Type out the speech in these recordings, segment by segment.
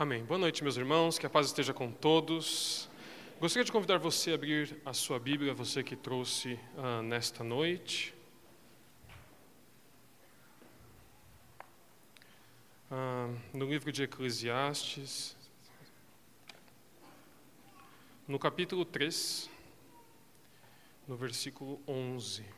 Amém. Boa noite, meus irmãos, que a paz esteja com todos. Gostaria de convidar você a abrir a sua Bíblia, você que trouxe uh, nesta noite. Uh, no livro de Eclesiastes, no capítulo 3, no versículo 11.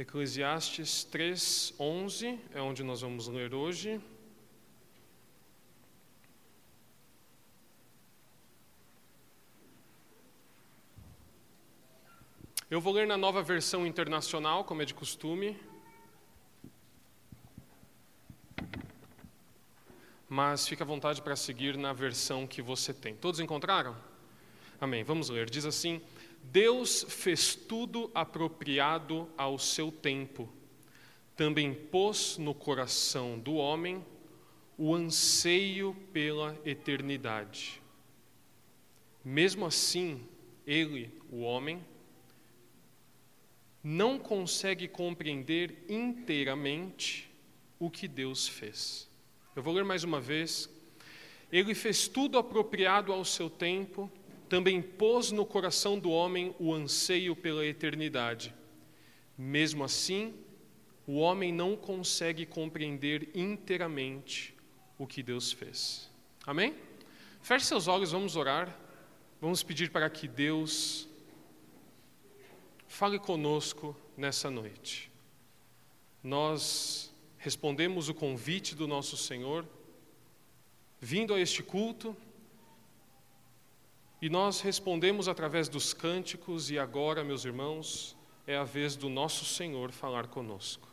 Eclesiastes 3, 11 é onde nós vamos ler hoje. Eu vou ler na nova versão internacional, como é de costume. Mas fica à vontade para seguir na versão que você tem. Todos encontraram? Amém. Vamos ler. Diz assim: Deus fez tudo apropriado ao seu tempo. Também pôs no coração do homem o anseio pela eternidade. Mesmo assim, ele, o homem, não consegue compreender inteiramente o que Deus fez. Eu vou ler mais uma vez. Ele fez tudo apropriado ao seu tempo, também pôs no coração do homem o anseio pela eternidade. Mesmo assim, o homem não consegue compreender inteiramente o que Deus fez. Amém? Feche seus olhos, vamos orar. Vamos pedir para que Deus fale conosco nessa noite. Nós respondemos o convite do nosso Senhor, vindo a este culto, e nós respondemos através dos cânticos, e agora, meus irmãos, é a vez do nosso Senhor falar conosco.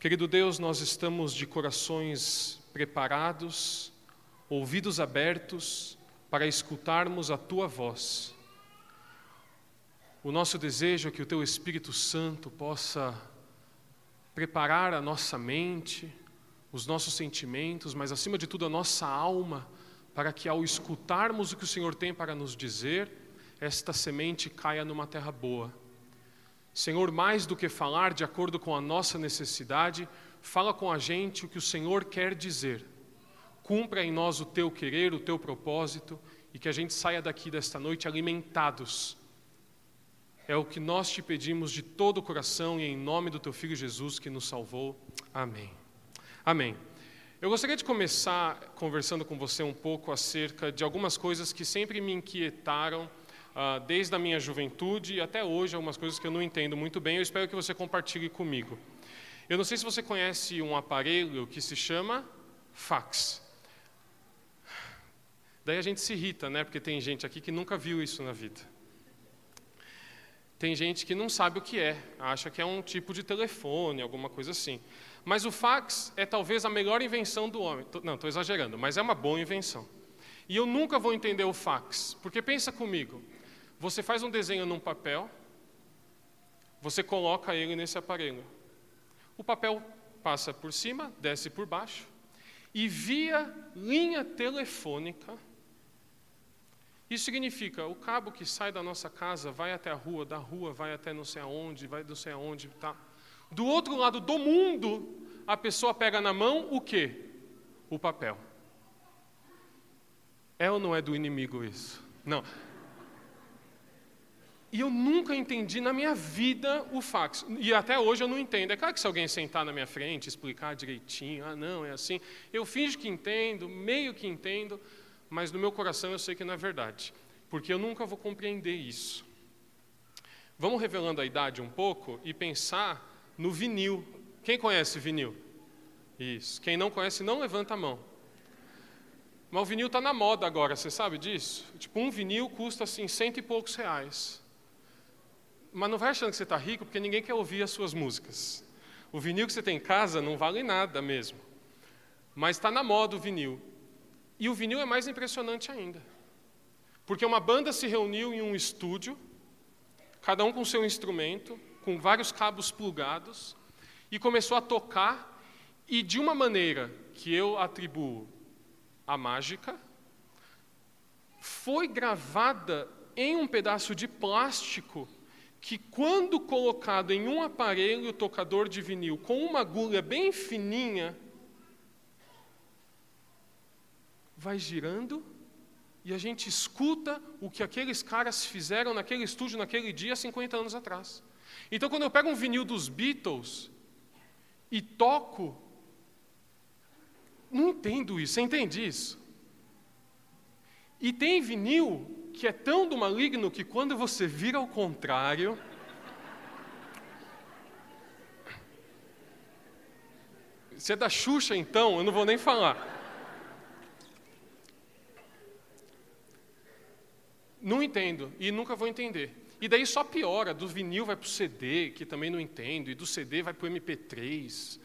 Querido Deus, nós estamos de corações preparados, ouvidos abertos para escutarmos a tua voz. O nosso desejo é que o teu Espírito Santo possa preparar a nossa mente, os nossos sentimentos, mas acima de tudo a nossa alma para que ao escutarmos o que o Senhor tem para nos dizer, esta semente caia numa terra boa. Senhor, mais do que falar de acordo com a nossa necessidade, fala com a gente o que o Senhor quer dizer. Cumpra em nós o teu querer, o teu propósito e que a gente saia daqui desta noite alimentados. É o que nós te pedimos de todo o coração e em nome do teu filho Jesus que nos salvou. Amém. Amém. Eu gostaria de começar conversando com você um pouco acerca de algumas coisas que sempre me inquietaram uh, desde a minha juventude até hoje, algumas coisas que eu não entendo muito bem. Eu espero que você compartilhe comigo. Eu não sei se você conhece um aparelho que se chama fax. Daí a gente se irrita, né? Porque tem gente aqui que nunca viu isso na vida. Tem gente que não sabe o que é, acha que é um tipo de telefone, alguma coisa assim. Mas o fax é talvez a melhor invenção do homem. Não, estou exagerando, mas é uma boa invenção. E eu nunca vou entender o fax, porque pensa comigo: você faz um desenho num papel, você coloca ele nesse aparelho. O papel passa por cima, desce por baixo, e via linha telefônica, isso significa o cabo que sai da nossa casa vai até a rua, da rua vai até não sei aonde, vai não sei aonde, tá? Do outro lado do mundo, a pessoa pega na mão o quê? O papel. É ou não é do inimigo isso? Não. E eu nunca entendi na minha vida o fax. E até hoje eu não entendo. É claro que se alguém sentar na minha frente, explicar direitinho, ah, não, é assim. Eu finjo que entendo, meio que entendo, mas no meu coração eu sei que não é verdade. Porque eu nunca vou compreender isso. Vamos revelando a idade um pouco e pensar no vinil. Quem conhece vinil? Isso. Quem não conhece, não levanta a mão. Mas o vinil está na moda agora, você sabe disso? Tipo, um vinil custa assim cento e poucos reais. Mas não vai achando que você está rico, porque ninguém quer ouvir as suas músicas. O vinil que você tem em casa não vale nada mesmo. Mas está na moda o vinil. E o vinil é mais impressionante ainda. Porque uma banda se reuniu em um estúdio, cada um com seu instrumento, com vários cabos plugados e começou a tocar, e de uma maneira que eu atribuo a mágica, foi gravada em um pedaço de plástico que, quando colocado em um aparelho tocador de vinil com uma agulha bem fininha, vai girando e a gente escuta o que aqueles caras fizeram naquele estúdio naquele dia 50 anos atrás. Então, quando eu pego um vinil dos Beatles e toco, não entendo isso, você entende isso? E tem vinil que é tão do maligno que quando você vira ao contrário, Se é da Xuxa, então, eu não vou nem falar. Não entendo e nunca vou entender. E daí só piora, do vinil vai para o CD, que também não entendo, e do CD vai para o MP3,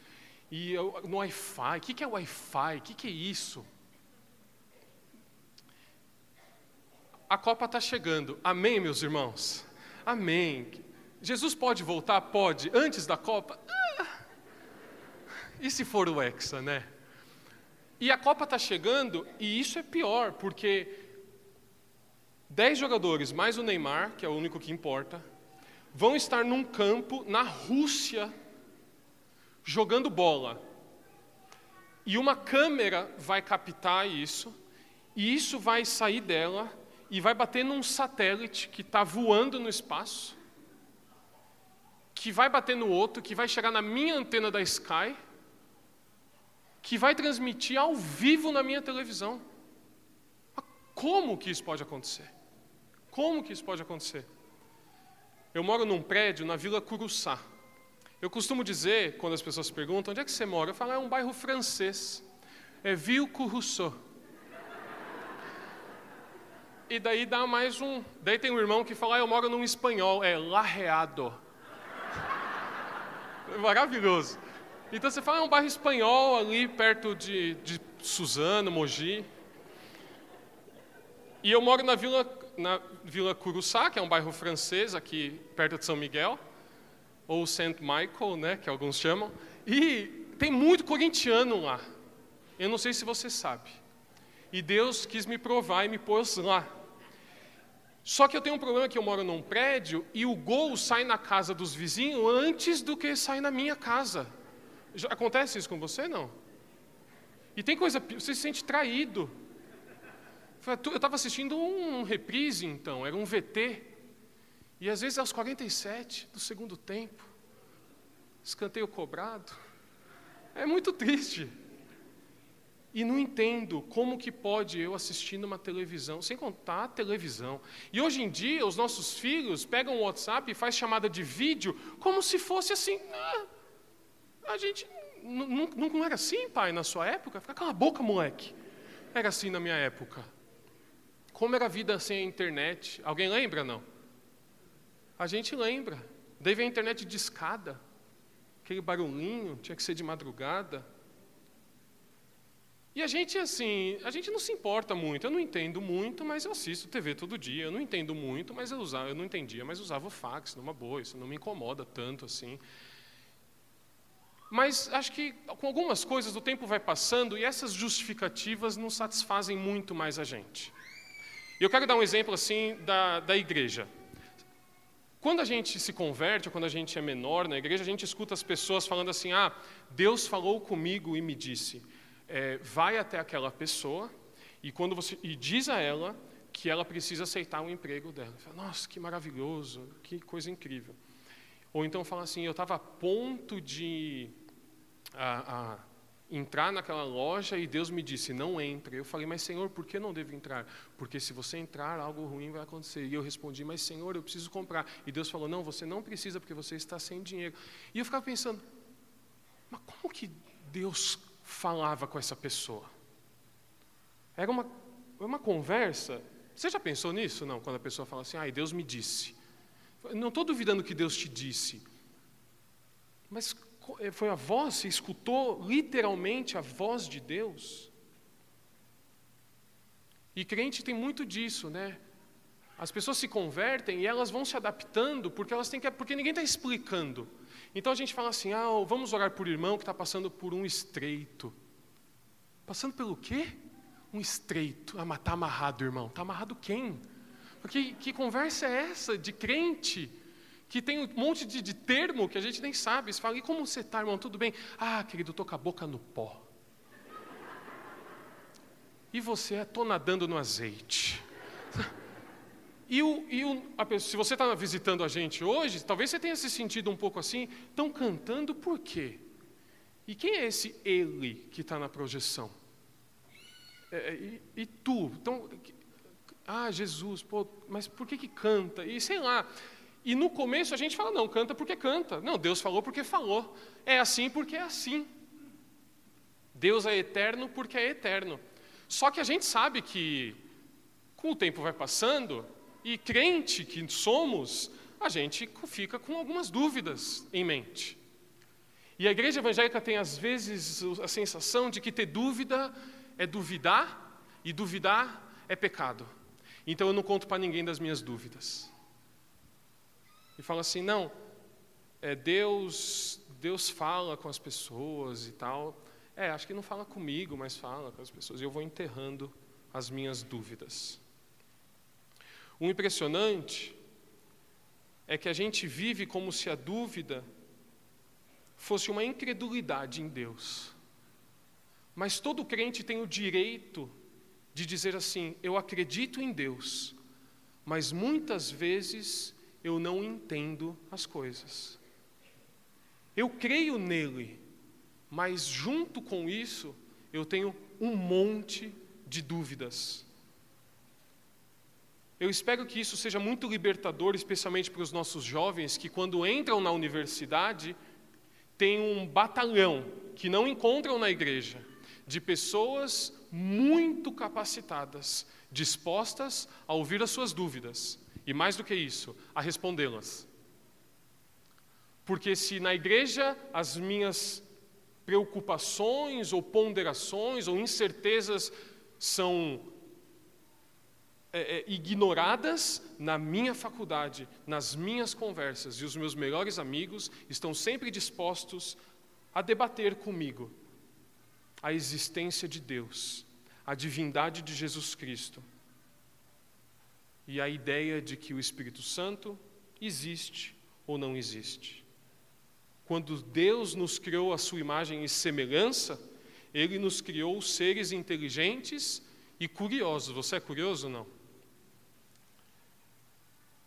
e no Wi-Fi. O que é Wi-Fi? O que é isso? A Copa está chegando. Amém, meus irmãos? Amém. Jesus pode voltar? Pode. Antes da Copa? Ah. E se for o Hexa, né? E a Copa está chegando, e isso é pior, porque Dez jogadores, mais o Neymar, que é o único que importa, vão estar num campo na Rússia jogando bola. E uma câmera vai captar isso, e isso vai sair dela e vai bater num satélite que está voando no espaço, que vai bater no outro, que vai chegar na minha antena da Sky, que vai transmitir ao vivo na minha televisão. Como que isso pode acontecer? Como que isso pode acontecer? Eu moro num prédio na Vila Curuçá. Eu costumo dizer, quando as pessoas perguntam, onde é que você mora? Eu falo, é um bairro francês. É Ville Curuçá. E daí dá mais um. Daí tem um irmão que fala, ah, eu moro num espanhol. É Larreado. Maravilhoso. Então você fala, é um bairro espanhol ali perto de, de Suzano, Mogi. E eu moro na Vila na Vila Curuçá, que é um bairro francês aqui perto de São Miguel, ou Saint Michael, né, que alguns chamam, e tem muito corintiano lá. Eu não sei se você sabe. E Deus quis me provar e me pôs lá. Só que eu tenho um problema que eu moro num prédio e o gol sai na casa dos vizinhos antes do que sai na minha casa. Acontece isso com você, não? E tem coisa, você se sente traído. Eu estava assistindo um reprise, então, era um VT. E às vezes aos 47 do segundo tempo, escanteio cobrado. É muito triste. E não entendo como que pode eu assistir numa televisão, sem contar a televisão. E hoje em dia, os nossos filhos pegam o WhatsApp e faz chamada de vídeo como se fosse assim. Ah, a gente não, não era assim, pai, na sua época? Fica cala a boca, moleque. Era assim na minha época. Como era a vida sem a internet? Alguém lembra, não? A gente lembra. Veio a internet de escada. Aquele barulhinho, tinha que ser de madrugada. E a gente, assim, a gente não se importa muito. Eu não entendo muito, mas eu assisto TV todo dia. Eu não entendo muito, mas eu usava, eu não entendia, mas usava o fax numa boa. Isso não me incomoda tanto assim. Mas acho que com algumas coisas o tempo vai passando e essas justificativas não satisfazem muito mais a gente. E eu quero dar um exemplo assim da, da igreja. Quando a gente se converte, ou quando a gente é menor na igreja, a gente escuta as pessoas falando assim: Ah, Deus falou comigo e me disse, é, vai até aquela pessoa e quando você e diz a ela que ela precisa aceitar o emprego dela. Fala, Nossa, que maravilhoso, que coisa incrível. Ou então fala assim: Eu estava a ponto de a, a, entrar naquela loja e Deus me disse, não entre. Eu falei, mas Senhor, por que não devo entrar? Porque se você entrar, algo ruim vai acontecer. E eu respondi, mas Senhor, eu preciso comprar. E Deus falou, não, você não precisa porque você está sem dinheiro. E eu ficava pensando, mas como que Deus falava com essa pessoa? Era uma, uma conversa. Você já pensou nisso, não? Quando a pessoa fala assim, ah, Deus me disse. Não estou duvidando que Deus te disse. Mas foi a voz, você escutou literalmente a voz de Deus? E crente tem muito disso, né? As pessoas se convertem e elas vão se adaptando porque elas têm que, porque ninguém está explicando. Então a gente fala assim, ah, vamos orar por irmão que está passando por um estreito. Passando pelo quê? um estreito. Ah, mas está amarrado, irmão. Está amarrado quem? Porque que conversa é essa de crente? Que tem um monte de, de termo que a gente nem sabe. Você fala, e como você está, irmão? Tudo bem? Ah, querido, estou com a boca no pó. E você, estou nadando no azeite. E, o, e o, a, se você está visitando a gente hoje, talvez você tenha se sentido um pouco assim. Estão cantando por quê? E quem é esse ele que está na projeção? É, é, e, e, tu? Então, ah, Jesus, pô, mas por que, que canta? E sei lá. E no começo a gente fala, não, canta porque canta. Não, Deus falou porque falou. É assim porque é assim. Deus é eterno porque é eterno. Só que a gente sabe que, com o tempo vai passando, e crente que somos, a gente fica com algumas dúvidas em mente. E a igreja evangélica tem, às vezes, a sensação de que ter dúvida é duvidar, e duvidar é pecado. Então eu não conto para ninguém das minhas dúvidas. E fala assim: não, é, Deus, Deus fala com as pessoas e tal. É, acho que não fala comigo, mas fala com as pessoas. E eu vou enterrando as minhas dúvidas. O impressionante é que a gente vive como se a dúvida fosse uma incredulidade em Deus. Mas todo crente tem o direito de dizer assim: eu acredito em Deus, mas muitas vezes eu não entendo as coisas. Eu creio nele, mas junto com isso eu tenho um monte de dúvidas. Eu espero que isso seja muito libertador, especialmente para os nossos jovens que, quando entram na universidade, tem um batalhão que não encontram na igreja, de pessoas muito capacitadas, dispostas a ouvir as suas dúvidas e, mais do que isso, a respondê-las. Porque se na igreja as minhas preocupações ou ponderações ou incertezas são é, é, ignoradas na minha faculdade, nas minhas conversas, e os meus melhores amigos estão sempre dispostos a debater comigo a existência de Deus, a divindade de Jesus Cristo e a ideia de que o Espírito Santo existe ou não existe. Quando Deus nos criou a sua imagem e semelhança, Ele nos criou seres inteligentes e curiosos. Você é curioso ou não?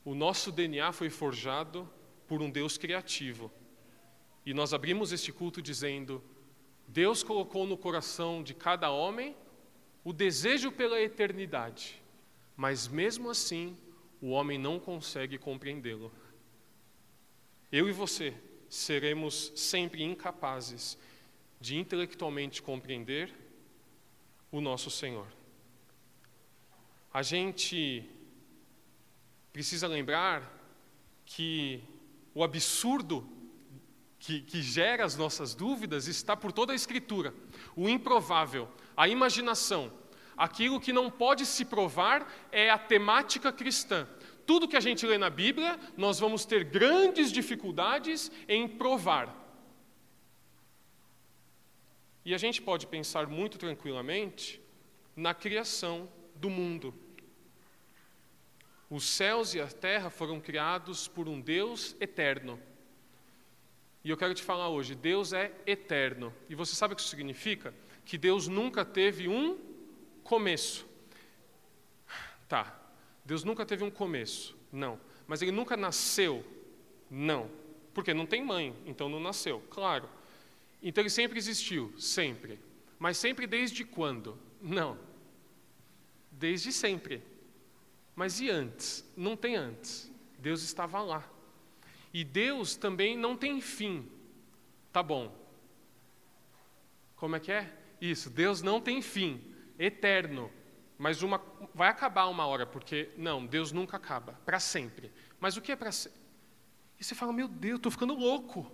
O nosso DNA foi forjado por um Deus criativo. E nós abrimos este culto dizendo: Deus colocou no coração de cada homem o desejo pela eternidade, mas mesmo assim o homem não consegue compreendê-lo. Eu e você seremos sempre incapazes de intelectualmente compreender o nosso Senhor. A gente precisa lembrar que o absurdo que, que, gera as nossas dúvidas está por toda a Escritura. O improvável, a imaginação, aquilo que não pode se provar é a temática cristã. Tudo que a gente lê na Bíblia, nós vamos ter grandes dificuldades em provar. E a gente pode pensar muito tranquilamente na criação do mundo. Os céus e a terra foram criados por um Deus eterno. E eu quero te falar hoje: Deus é eterno. E você sabe o que isso significa? Que Deus nunca teve um começo. Tá, Deus nunca teve um começo. Não. Mas ele nunca nasceu. Não. Porque não tem mãe, então não nasceu. Claro. Então ele sempre existiu, sempre. Mas sempre desde quando? Não. Desde sempre. Mas e antes? Não tem antes. Deus estava lá. E Deus também não tem fim. Tá bom. Como é que é? Isso, Deus não tem fim, eterno. Mas uma, vai acabar uma hora, porque não, Deus nunca acaba, para sempre. Mas o que é para sempre? E você fala, meu Deus, estou ficando louco.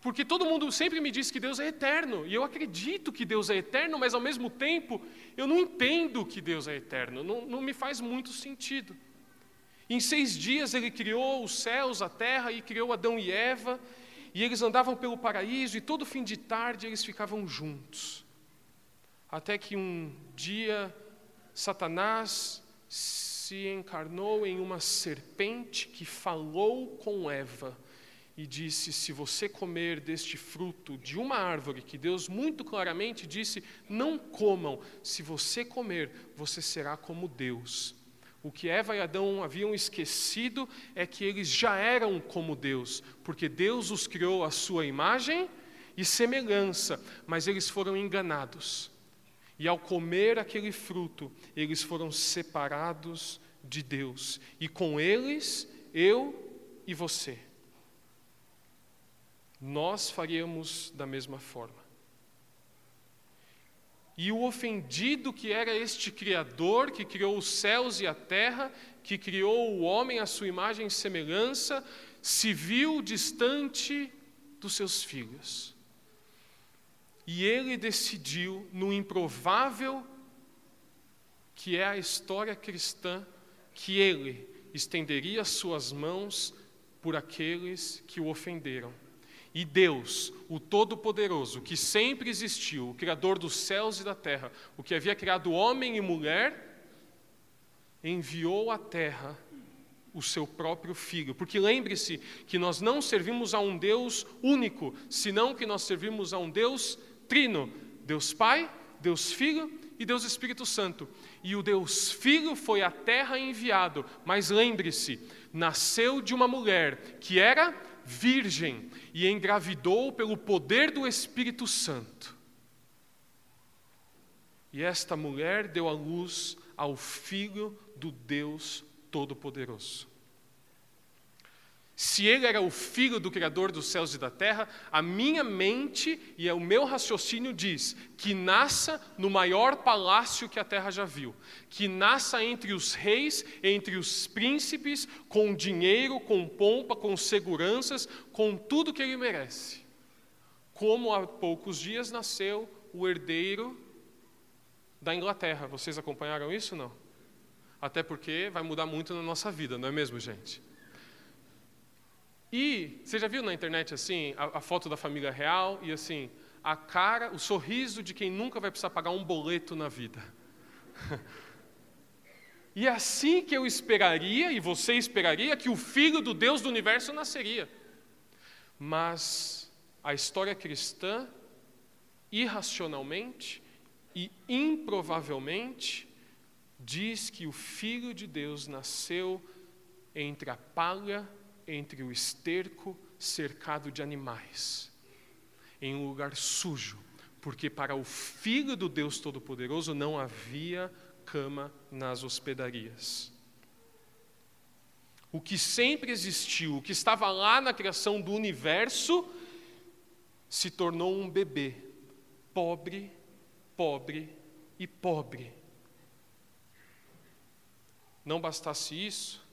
Porque todo mundo sempre me diz que Deus é eterno, e eu acredito que Deus é eterno, mas ao mesmo tempo eu não entendo que Deus é eterno, não, não me faz muito sentido. Em seis dias ele criou os céus, a terra, e criou Adão e Eva, e eles andavam pelo paraíso, e todo fim de tarde eles ficavam juntos. Até que um dia Satanás se encarnou em uma serpente que falou com Eva e disse: Se você comer deste fruto de uma árvore que Deus muito claramente disse: Não comam, se você comer, você será como Deus. O que Eva e Adão haviam esquecido é que eles já eram como Deus, porque Deus os criou à sua imagem e semelhança, mas eles foram enganados. E ao comer aquele fruto, eles foram separados de Deus, e com eles, eu e você. Nós faríamos da mesma forma. E o ofendido que era este Criador, que criou os céus e a terra, que criou o homem à sua imagem e semelhança, se viu distante dos seus filhos. E ele decidiu, no improvável que é a história cristã, que ele estenderia suas mãos por aqueles que o ofenderam. E Deus, o Todo-Poderoso, que sempre existiu, o Criador dos céus e da terra, o que havia criado homem e mulher, enviou à terra o seu próprio filho. Porque lembre-se que nós não servimos a um Deus único, senão que nós servimos a um Deus trino: Deus Pai, Deus Filho e Deus Espírito Santo. E o Deus Filho foi à terra enviado, mas lembre-se, nasceu de uma mulher que era virgem e engravidou pelo poder do Espírito Santo. E esta mulher deu à luz ao filho do Deus Todo-Poderoso. Se ele era o filho do Criador dos céus e da terra, a minha mente e o meu raciocínio diz que nasça no maior palácio que a terra já viu, que nasça entre os reis, entre os príncipes, com dinheiro, com pompa, com seguranças, com tudo que ele merece. Como há poucos dias nasceu o herdeiro da Inglaterra. Vocês acompanharam isso não? Até porque vai mudar muito na nossa vida, não é mesmo, gente? E você já viu na internet assim a, a, foto da família real e assim a cara, o sorriso de quem nunca vai precisar pagar um boleto na vida. e é assim que eu esperaria e você esperaria que o filho do Deus do universo nasceria. Mas a história cristã irracionalmente e improvavelmente diz que o filho de Deus nasceu entre a palha entre o esterco cercado de animais, em um lugar sujo, porque para o filho do Deus Todo-Poderoso não havia cama nas hospedarias. O que sempre existiu, o que estava lá na criação do universo, se tornou um bebê, pobre, pobre e pobre. Não bastasse isso,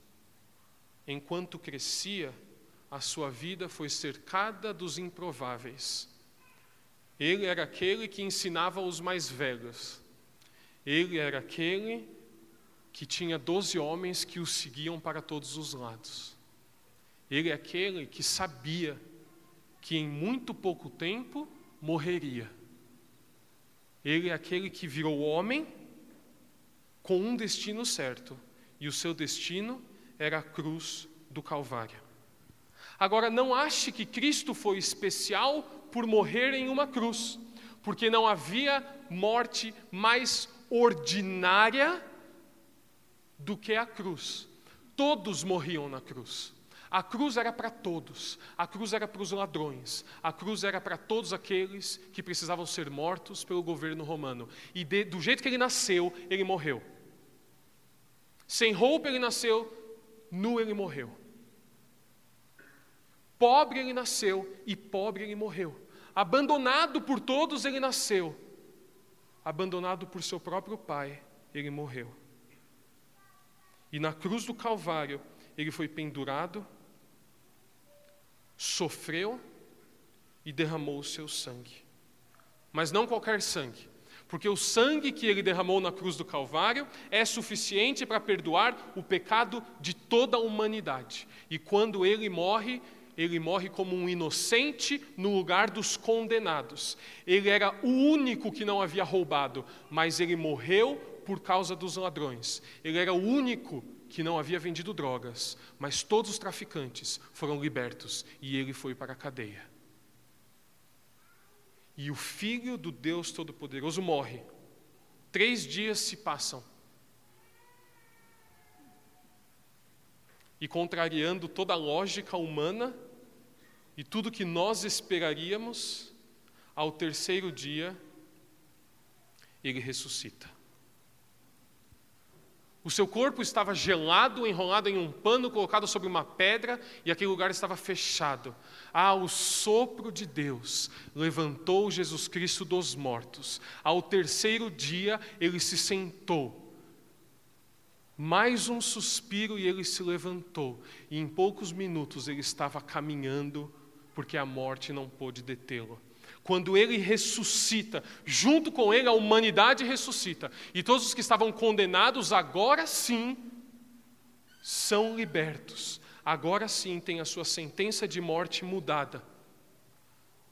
enquanto crescia, a sua vida foi cercada dos improváveis. Ele era aquele que ensinava os mais velhos. Ele era aquele que tinha doze homens que o seguiam para todos os lados. Ele é aquele que sabia que em muito pouco tempo morreria. Ele é aquele que virou homem com um destino certo, e o seu destino era a cruz do Calvário. Agora, não ache que Cristo foi especial por morrer em uma cruz, porque não havia morte mais ordinária do que a cruz. Todos morriam na cruz. A cruz era para todos, a cruz era para os ladrões, a cruz era para todos aqueles que precisavam ser mortos pelo governo romano. E de, do jeito que ele nasceu, ele morreu. Sem roupa ele nasceu, nu ele morreu. Pobre ele nasceu e pobre ele morreu. Abandonado por todos ele nasceu. Abandonado por seu próprio pai, ele morreu. E na cruz do Calvário, ele foi pendurado, sofreu e derramou o seu sangue. Mas não qualquer sangue, porque o sangue que ele derramou na cruz do Calvário é suficiente para perdoar o pecado de toda a humanidade. E quando ele morre, ele morre como um inocente no lugar dos condenados. Ele era o único que não havia roubado, mas ele morreu por causa dos ladrões. Ele era o único que não havia vendido drogas, mas todos os traficantes foram libertos e ele foi para a cadeia. E o filho do Deus Todo-Poderoso morre. Três dias se passam. E contrariando toda a lógica humana e tudo que nós esperaríamos, ao terceiro dia, ele ressuscita. O seu corpo estava gelado, enrolado em um pano, colocado sobre uma pedra, e aquele lugar estava fechado. Ah, o sopro de Deus levantou Jesus Cristo dos mortos. Ao terceiro dia, ele se sentou. Mais um suspiro e ele se levantou. E em poucos minutos ele estava caminhando, porque a morte não pôde detê-lo quando ele ressuscita, junto com ele a humanidade ressuscita, e todos os que estavam condenados, agora sim, são libertos, agora sim têm a sua sentença de morte mudada.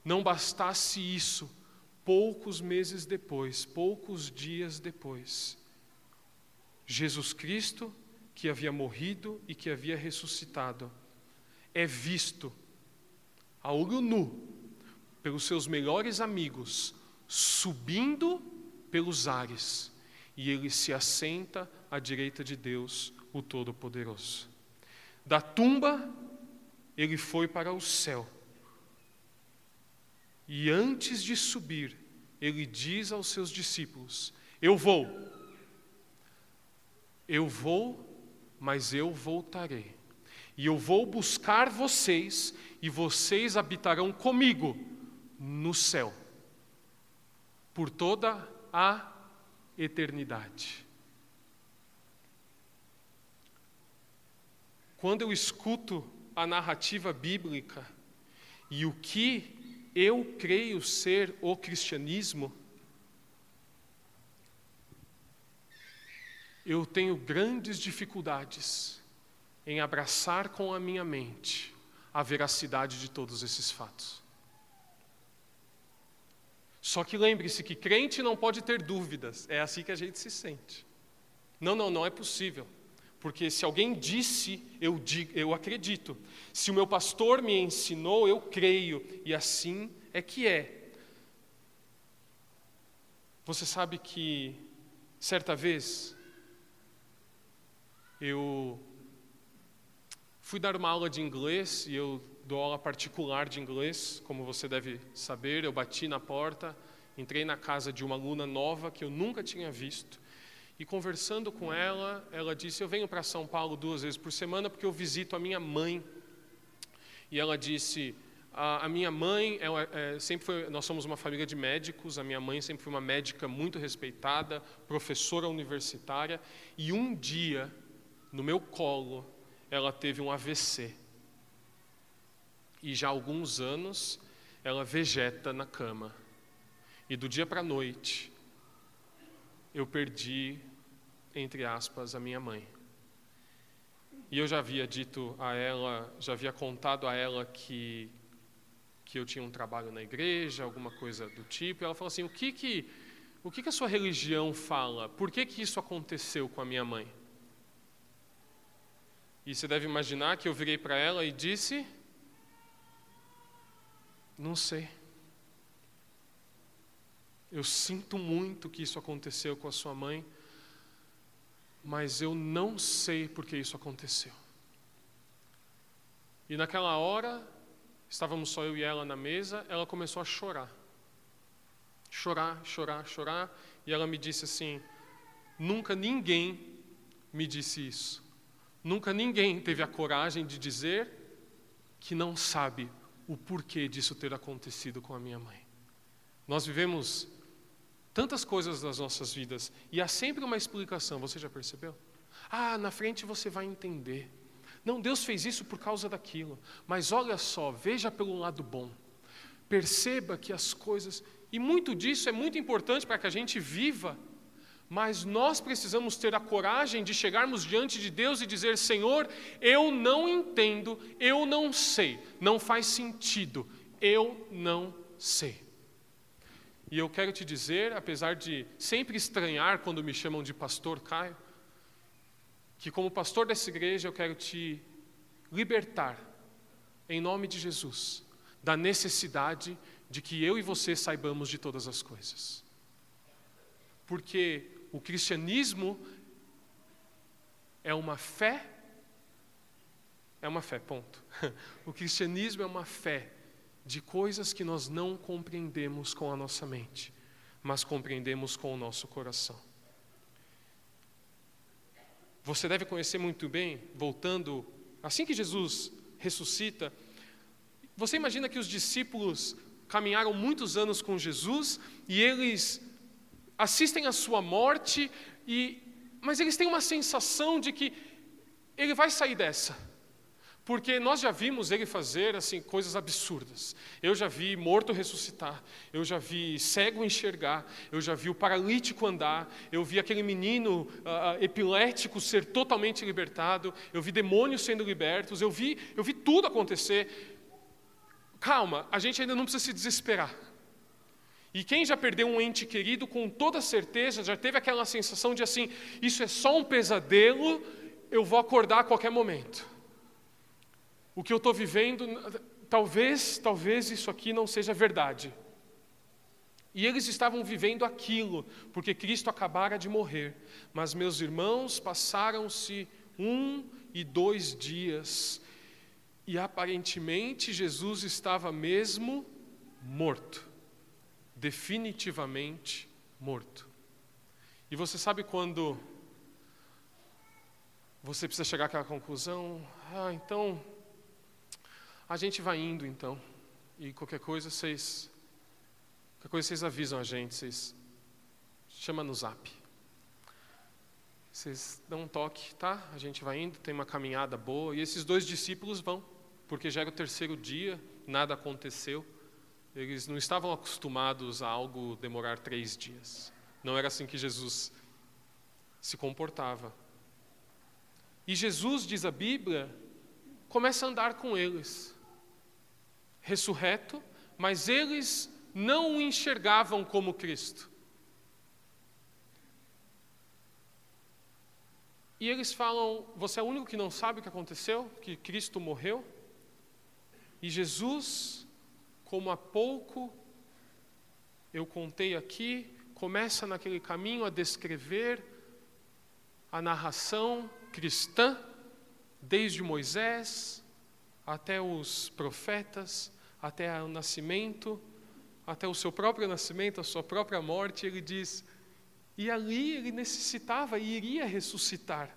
Não bastasse isso, poucos meses depois, poucos dias depois, Jesus Cristo, que havia morrido e que havia ressuscitado, é visto a olho nu pelos seus melhores amigos, subindo pelos ares, e ele se assenta à direita de Deus, o Todo-Poderoso. Da tumba, ele foi para o céu. E antes de subir, ele diz aos seus discípulos: Eu vou, eu vou, mas eu voltarei. E eu vou buscar vocês, e vocês habitarão comigo no céu, por toda a eternidade. Quando eu escuto a narrativa bíblica e o que eu creio ser o cristianismo, eu tenho grandes dificuldades em abraçar com a minha mente a veracidade de todos esses fatos. Só que lembre-se que crente não pode ter dúvidas, é assim que a gente se sente. Não, não, não é possível. Porque se alguém disse, eu, digo, eu acredito. Se o meu pastor me ensinou, eu creio. E assim é que é. Você sabe que, certa vez, eu fui dar uma aula de inglês e eu dou aula particular de inglês, como você deve saber. Eu bati na porta, entrei na casa de uma aluna nova que eu nunca tinha visto. E conversando com ela, ela disse: Eu venho para São Paulo duas vezes por semana porque eu visito a minha mãe. E ela disse: A, a minha mãe, ela, é, sempre foi, nós somos uma família de médicos. A minha mãe sempre foi uma médica muito respeitada, professora universitária. E um dia, no meu colo, ela teve um AVC e já há alguns anos ela vegeta na cama. E do dia para a noite eu perdi, entre aspas, a minha mãe. E eu já havia dito a ela, já havia contado a ela que que eu tinha um trabalho na igreja, alguma coisa do tipo. E ela falou assim: "O que que o que, que a sua religião fala? Por que que isso aconteceu com a minha mãe?" E você deve imaginar que eu virei para ela e disse: não sei. Eu sinto muito que isso aconteceu com a sua mãe, mas eu não sei por que isso aconteceu. E naquela hora, estávamos só eu e ela na mesa, ela começou a chorar. Chorar, chorar, chorar, e ela me disse assim: Nunca ninguém me disse isso. Nunca ninguém teve a coragem de dizer que não sabe o porquê disso ter acontecido com a minha mãe. Nós vivemos tantas coisas nas nossas vidas e há sempre uma explicação, você já percebeu? Ah, na frente você vai entender. Não, Deus fez isso por causa daquilo. Mas olha só, veja pelo lado bom. Perceba que as coisas. E muito disso é muito importante para que a gente viva. Mas nós precisamos ter a coragem de chegarmos diante de Deus e dizer: Senhor, eu não entendo, eu não sei, não faz sentido, eu não sei. E eu quero te dizer, apesar de sempre estranhar quando me chamam de pastor Caio, que como pastor dessa igreja eu quero te libertar, em nome de Jesus, da necessidade de que eu e você saibamos de todas as coisas. Porque o cristianismo é uma fé, é uma fé, ponto. O cristianismo é uma fé de coisas que nós não compreendemos com a nossa mente, mas compreendemos com o nosso coração. Você deve conhecer muito bem, voltando, assim que Jesus ressuscita, você imagina que os discípulos caminharam muitos anos com Jesus e eles assistem à sua morte e mas eles têm uma sensação de que ele vai sair dessa. Porque nós já vimos ele fazer assim coisas absurdas. Eu já vi morto ressuscitar, eu já vi cego enxergar, eu já vi o paralítico andar, eu vi aquele menino uh, epilético ser totalmente libertado, eu vi demônios sendo libertos, eu vi, eu vi tudo acontecer. Calma, a gente ainda não precisa se desesperar. E quem já perdeu um ente querido, com toda certeza, já teve aquela sensação de assim: isso é só um pesadelo, eu vou acordar a qualquer momento. O que eu estou vivendo, talvez, talvez isso aqui não seja verdade. E eles estavam vivendo aquilo, porque Cristo acabara de morrer. Mas meus irmãos, passaram-se um e dois dias, e aparentemente Jesus estava mesmo morto definitivamente morto. E você sabe quando você precisa chegar àquela conclusão? Ah, então a gente vai indo então. E qualquer coisa vocês qualquer coisa vocês avisam a gente, vocês chama no Zap. Vocês dão um toque, tá? A gente vai indo, tem uma caminhada boa e esses dois discípulos vão, porque já era o terceiro dia, nada aconteceu. Eles não estavam acostumados a algo demorar três dias. Não era assim que Jesus se comportava. E Jesus, diz a Bíblia, começa a andar com eles, ressurreto, mas eles não o enxergavam como Cristo. E eles falam: Você é o único que não sabe o que aconteceu? Que Cristo morreu? E Jesus como há pouco eu contei aqui, começa naquele caminho a descrever a narração cristã, desde Moisés até os profetas, até o nascimento, até o seu próprio nascimento, a sua própria morte, ele diz: e ali ele necessitava e iria ressuscitar.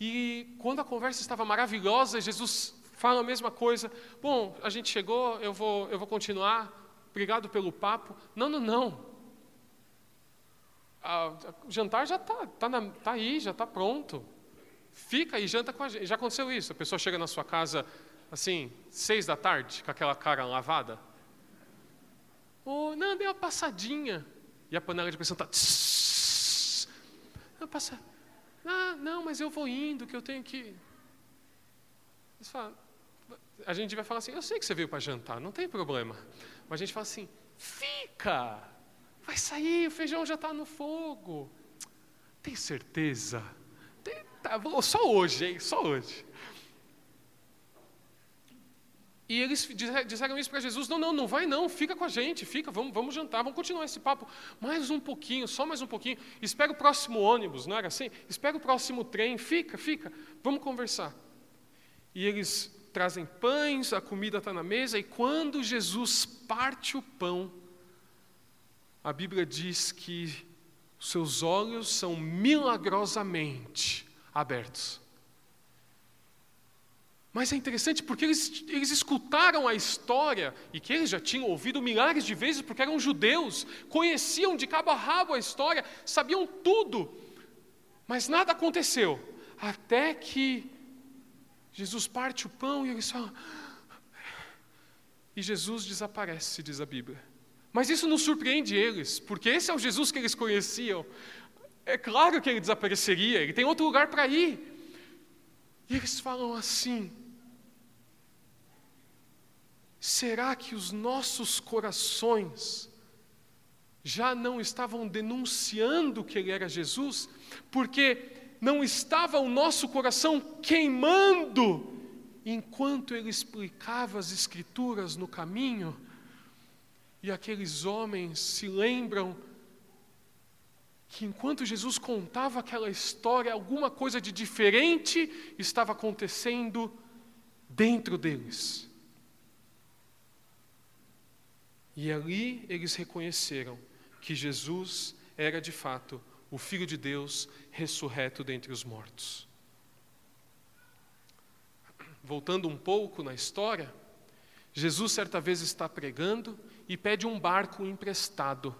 E quando a conversa estava maravilhosa, Jesus fala a mesma coisa. Bom, a gente chegou, eu vou, eu vou continuar. Obrigado pelo papo. Não, não, não. o jantar já está tá, tá aí, já está pronto. Fica e janta com a gente. Já aconteceu isso? A pessoa chega na sua casa, assim, seis da tarde, com aquela cara lavada. Oh, não, deu uma passadinha. E a panela de pressão está. Não, passa. Ah, não, mas eu vou indo, que eu tenho que. Você fala, a gente vai falar assim: eu sei que você veio para jantar, não tem problema. Mas a gente fala assim: fica, vai sair, o feijão já está no fogo. Tem certeza? Tem, tá, só hoje, hein? Só hoje. E eles disseram isso para Jesus: não, não, não vai não, fica com a gente, fica, vamos, vamos jantar, vamos continuar esse papo mais um pouquinho, só mais um pouquinho. Espera o próximo ônibus, não era assim? Espera o próximo trem, fica, fica, vamos conversar. E eles trazem pães, a comida está na mesa, e quando Jesus parte o pão, a Bíblia diz que seus olhos são milagrosamente abertos. Mas é interessante porque eles, eles escutaram a história e que eles já tinham ouvido milhares de vezes, porque eram judeus, conheciam de cabo a rabo a história, sabiam tudo, mas nada aconteceu, até que Jesus parte o pão e eles falam. E Jesus desaparece, diz a Bíblia. Mas isso não surpreende eles, porque esse é o Jesus que eles conheciam. É claro que ele desapareceria, ele tem outro lugar para ir. E eles falam assim: será que os nossos corações já não estavam denunciando que ele era Jesus? Porque não estava o nosso coração queimando enquanto ele explicava as Escrituras no caminho? E aqueles homens se lembram que enquanto Jesus contava aquela história, alguma coisa de diferente estava acontecendo dentro deles. E ali eles reconheceram que Jesus era de fato o Filho de Deus ressurreto dentre os mortos. Voltando um pouco na história, Jesus certa vez está pregando e pede um barco emprestado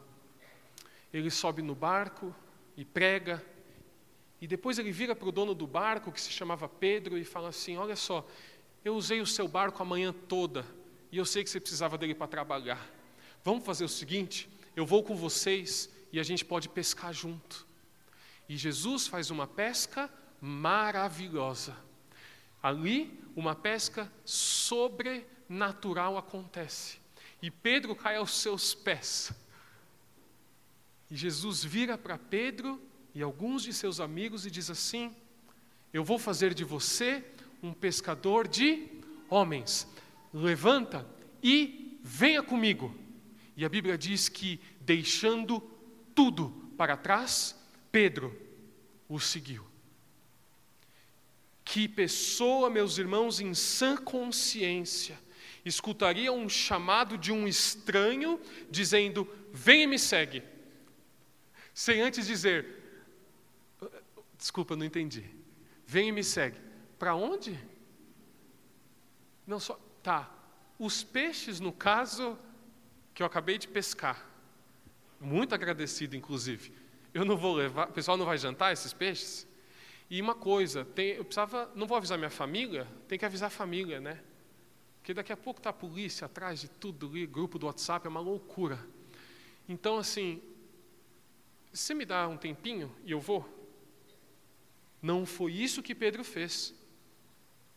ele sobe no barco e prega, e depois ele vira para o dono do barco, que se chamava Pedro, e fala assim: Olha só, eu usei o seu barco a manhã toda, e eu sei que você precisava dele para trabalhar. Vamos fazer o seguinte: eu vou com vocês e a gente pode pescar junto. E Jesus faz uma pesca maravilhosa. Ali, uma pesca sobrenatural acontece. E Pedro cai aos seus pés. E Jesus vira para Pedro e alguns de seus amigos e diz assim: Eu vou fazer de você um pescador de homens. Levanta e venha comigo. E a Bíblia diz que, deixando tudo para trás, Pedro o seguiu. Que pessoa, meus irmãos, em sã consciência, escutaria um chamado de um estranho dizendo: Vem e me segue sem antes dizer: Desculpa, não entendi. Vem e me segue. Para onde? Não só. Tá. Os peixes, no caso, que eu acabei de pescar. Muito agradecido, inclusive. Eu não vou levar. O pessoal não vai jantar esses peixes? E uma coisa, tem, eu precisava. Não vou avisar minha família, tem que avisar a família, né? Porque daqui a pouco está a polícia atrás de tudo ali, grupo do WhatsApp, é uma loucura. Então, assim, você me dá um tempinho e eu vou? Não foi isso que Pedro fez.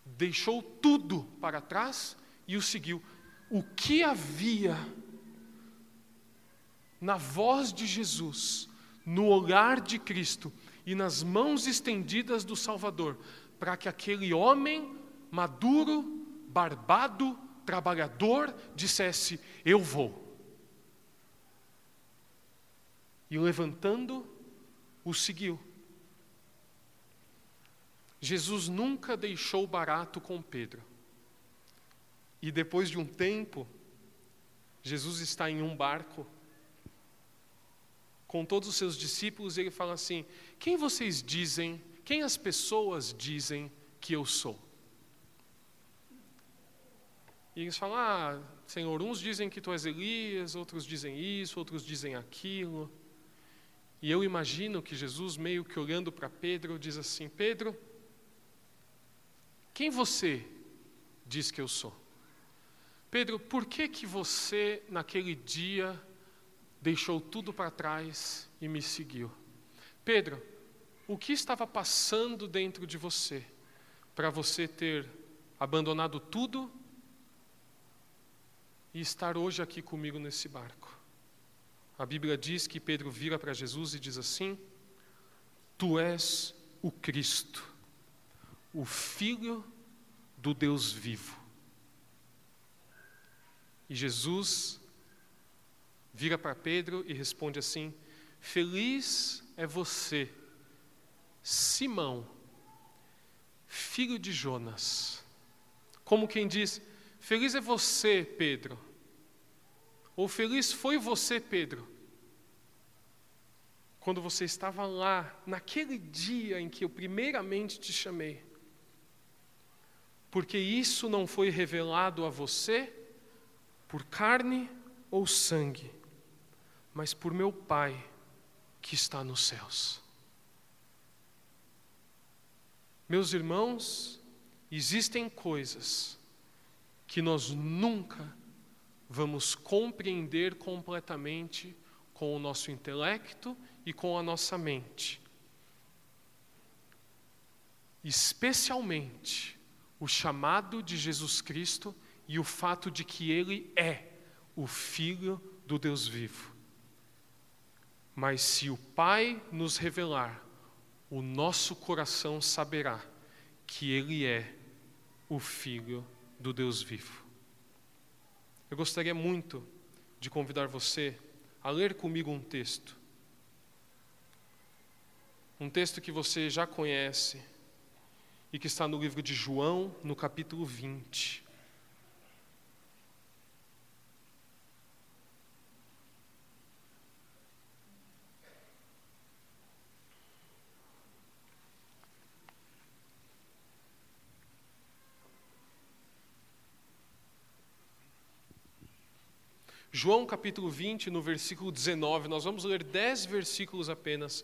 Deixou tudo para trás e o seguiu. O que havia na voz de Jesus, no olhar de Cristo e nas mãos estendidas do Salvador, para que aquele homem maduro, barbado, trabalhador, dissesse: Eu vou. e levantando, o seguiu. Jesus nunca deixou barato com Pedro. E depois de um tempo, Jesus está em um barco com todos os seus discípulos e ele fala assim: Quem vocês dizem, quem as pessoas dizem que eu sou? E eles falam: Ah, Senhor, uns dizem que tu és Elias, outros dizem isso, outros dizem aquilo. E eu imagino que Jesus, meio que olhando para Pedro, diz assim: Pedro, quem você diz que eu sou? Pedro, por que que você naquele dia deixou tudo para trás e me seguiu? Pedro, o que estava passando dentro de você para você ter abandonado tudo e estar hoje aqui comigo nesse barco? A Bíblia diz que Pedro vira para Jesus e diz assim: Tu és o Cristo, o Filho do Deus vivo. E Jesus vira para Pedro e responde assim: Feliz é você, Simão, filho de Jonas. Como quem diz: Feliz é você, Pedro ou feliz foi você, Pedro, quando você estava lá, naquele dia em que eu primeiramente te chamei. Porque isso não foi revelado a você por carne ou sangue, mas por meu Pai que está nos céus. Meus irmãos, existem coisas que nós nunca vamos compreender completamente com o nosso intelecto e com a nossa mente. especialmente o chamado de Jesus Cristo e o fato de que Ele é o Filho do Deus vivo. Mas se o Pai nos revelar, o nosso coração saberá que Ele é o Filho do Deus vivo. Eu gostaria muito de convidar você a ler comigo um texto. Um texto que você já conhece e que está no livro de João, no capítulo 20. João capítulo 20, no versículo 19, nós vamos ler 10 versículos apenas.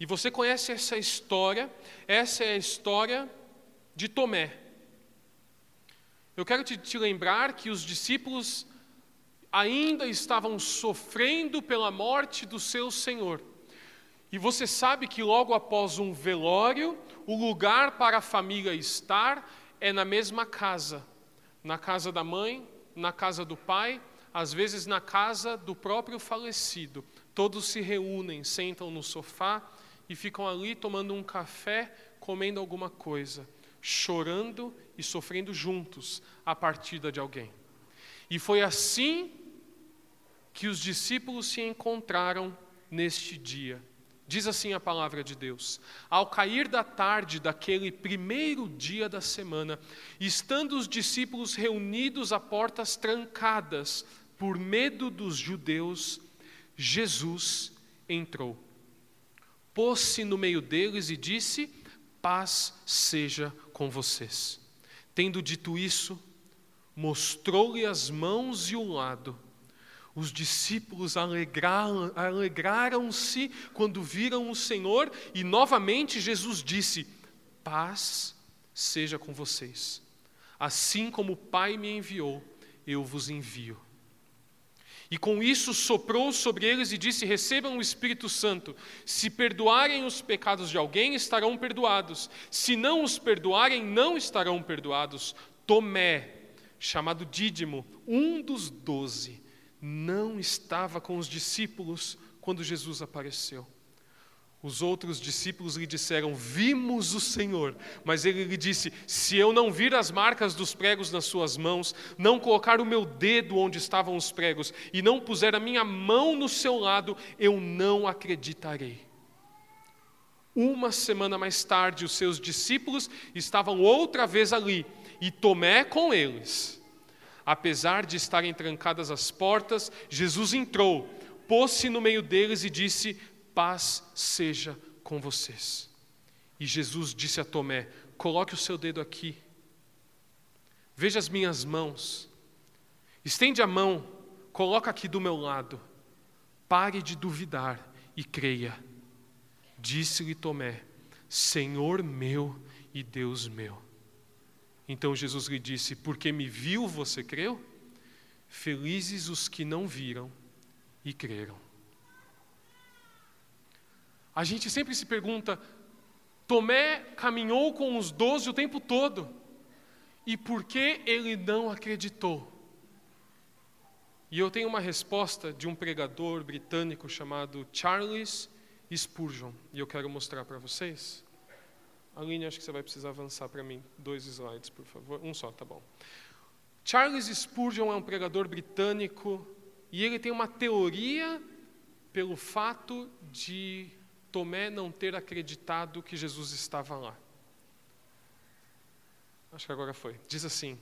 E você conhece essa história, essa é a história de Tomé. Eu quero te, te lembrar que os discípulos ainda estavam sofrendo pela morte do seu Senhor. E você sabe que logo após um velório, o lugar para a família estar é na mesma casa, na casa da mãe, na casa do pai às vezes na casa do próprio falecido. Todos se reúnem, sentam no sofá e ficam ali tomando um café, comendo alguma coisa, chorando e sofrendo juntos a partida de alguém. E foi assim que os discípulos se encontraram neste dia. Diz assim a palavra de Deus: Ao cair da tarde daquele primeiro dia da semana, estando os discípulos reunidos a portas trancadas, por medo dos judeus, Jesus entrou. Pôs-se no meio deles e disse: Paz seja com vocês. Tendo dito isso, mostrou-lhe as mãos e o lado. Os discípulos alegraram-se quando viram o Senhor, e novamente Jesus disse: Paz seja com vocês. Assim como o Pai me enviou, eu vos envio. E com isso soprou sobre eles e disse: Recebam o Espírito Santo. Se perdoarem os pecados de alguém, estarão perdoados. Se não os perdoarem, não estarão perdoados. Tomé, chamado Dídimo, um dos doze, não estava com os discípulos quando Jesus apareceu. Os outros discípulos lhe disseram: Vimos o Senhor. Mas ele lhe disse: Se eu não vir as marcas dos pregos nas suas mãos, não colocar o meu dedo onde estavam os pregos e não puser a minha mão no seu lado, eu não acreditarei. Uma semana mais tarde, os seus discípulos estavam outra vez ali e Tomé com eles. Apesar de estarem trancadas as portas, Jesus entrou, pôs-se no meio deles e disse: paz seja com vocês. E Jesus disse a Tomé: Coloque o seu dedo aqui, veja as minhas mãos, estende a mão, coloca aqui do meu lado, pare de duvidar e creia. Disse-lhe Tomé: Senhor meu e Deus meu. Então Jesus lhe disse: Porque me viu, você creu? Felizes os que não viram e creram. A gente sempre se pergunta: Tomé caminhou com os doze o tempo todo, e por que ele não acreditou? E eu tenho uma resposta de um pregador britânico chamado Charles Spurgeon, e eu quero mostrar para vocês. Aline, acho que você vai precisar avançar para mim. Dois slides, por favor. Um só, tá bom. Charles Spurgeon é um pregador britânico e ele tem uma teoria pelo fato de Tomé não ter acreditado que Jesus estava lá. Acho que agora foi. Diz assim: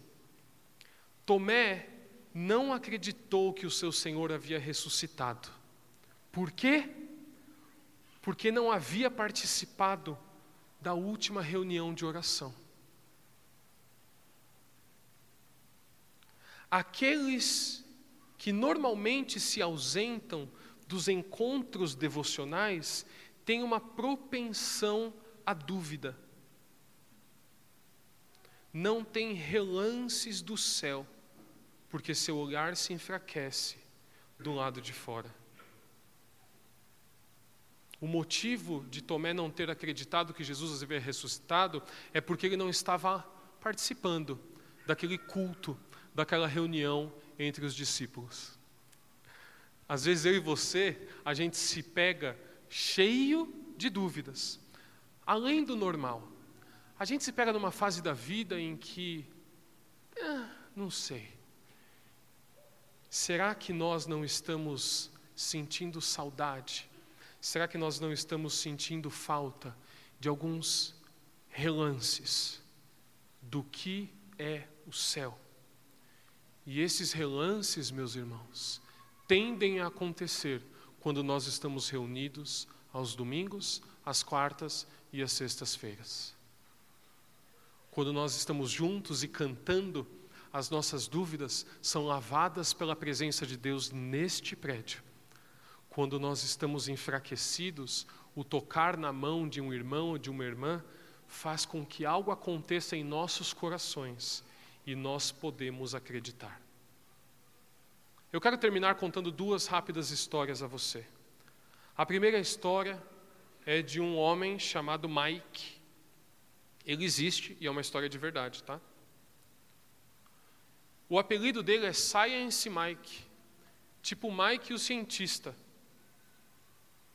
Tomé não acreditou que o seu Senhor havia ressuscitado. Por quê? Porque não havia participado da última reunião de oração. Aqueles que normalmente se ausentam dos encontros devocionais tem uma propensão à dúvida. Não tem relances do céu, porque seu olhar se enfraquece do lado de fora. O motivo de Tomé não ter acreditado que Jesus havia ressuscitado é porque ele não estava participando daquele culto, daquela reunião entre os discípulos. Às vezes eu e você, a gente se pega cheio de dúvidas, além do normal. A gente se pega numa fase da vida em que, ah, não sei. Será que nós não estamos sentindo saudade? Será que nós não estamos sentindo falta de alguns relances do que é o céu? E esses relances, meus irmãos, tendem a acontecer quando nós estamos reunidos aos domingos, às quartas e às sextas-feiras. Quando nós estamos juntos e cantando, as nossas dúvidas são lavadas pela presença de Deus neste prédio. Quando nós estamos enfraquecidos, o tocar na mão de um irmão ou de uma irmã faz com que algo aconteça em nossos corações e nós podemos acreditar. Eu quero terminar contando duas rápidas histórias a você. A primeira história é de um homem chamado Mike. Ele existe e é uma história de verdade, tá? O apelido dele é Science Mike, tipo Mike o cientista,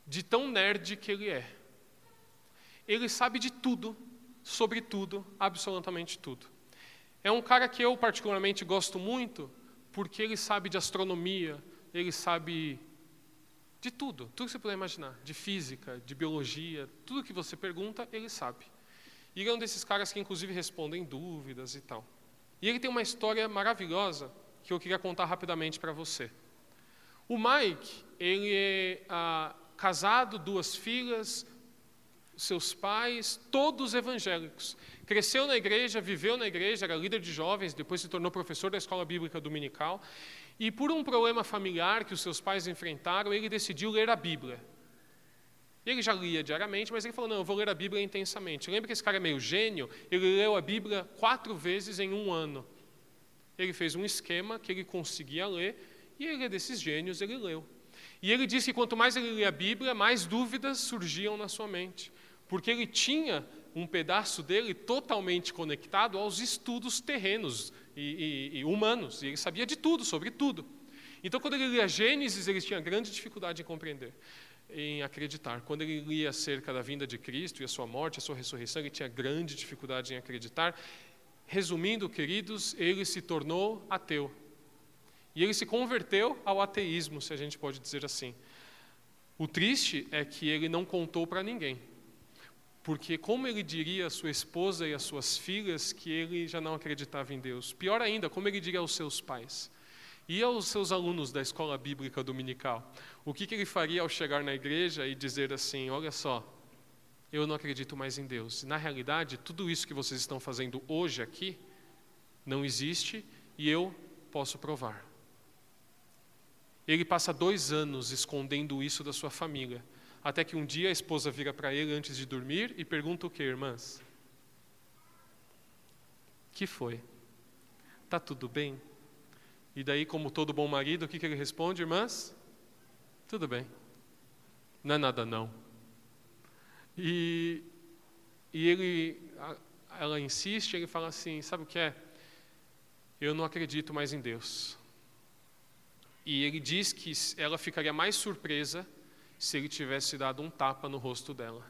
de tão nerd que ele é. Ele sabe de tudo, sobre tudo, absolutamente tudo. É um cara que eu particularmente gosto muito, porque ele sabe de astronomia, ele sabe de tudo, tudo que você puder imaginar, de física, de biologia, tudo que você pergunta, ele sabe. E ele é um desses caras que inclusive respondem dúvidas e tal. E ele tem uma história maravilhosa que eu queria contar rapidamente para você. O Mike, ele é ah, casado, duas filhas, seus pais, todos evangélicos. Cresceu na igreja, viveu na igreja, era líder de jovens, depois se tornou professor da escola bíblica dominical. E por um problema familiar que os seus pais enfrentaram, ele decidiu ler a Bíblia. Ele já lia diariamente, mas ele falou: Não, eu vou ler a Bíblia intensamente. Lembra que esse cara é meio gênio? Ele leu a Bíblia quatro vezes em um ano. Ele fez um esquema que ele conseguia ler, e ele é desses gênios, ele leu. E ele disse que quanto mais ele lia a Bíblia, mais dúvidas surgiam na sua mente porque ele tinha um pedaço dele totalmente conectado aos estudos terrenos e, e, e, humanos, e ele sabia de tudo, sobre tudo. Então, quando ele lia Gênesis, ele tinha grande dificuldade em compreender, em acreditar. Quando ele lia acerca da vinda de Cristo e a sua morte, a sua ressurreição, ele tinha grande dificuldade em acreditar. Resumindo, queridos, ele se tornou ateu. E ele se converteu ao ateísmo, se a gente pode dizer assim. O triste é que ele não contou para ninguém porque como ele diria à sua esposa e às suas filhas que ele já não acreditava em Deus? Pior ainda, como ele diria aos seus pais? E aos seus alunos da escola bíblica dominical? O que, que ele faria ao chegar na igreja e dizer assim: olha só, eu não acredito mais em Deus. Na realidade, tudo isso que vocês estão fazendo hoje aqui não existe e eu posso provar. Ele passa dois anos escondendo isso da sua família até que um dia a esposa vira para ele antes de dormir e pergunta o que, irmãs? Que foi? Tá tudo bem? E daí, como todo bom marido, o que, que ele responde, irmãs? Tudo bem. Não é nada não. E, e ele, ela insiste, ele fala assim, sabe o que é? Eu não acredito mais em Deus. E ele diz que ela ficaria mais surpresa se ele tivesse dado um tapa no rosto dela.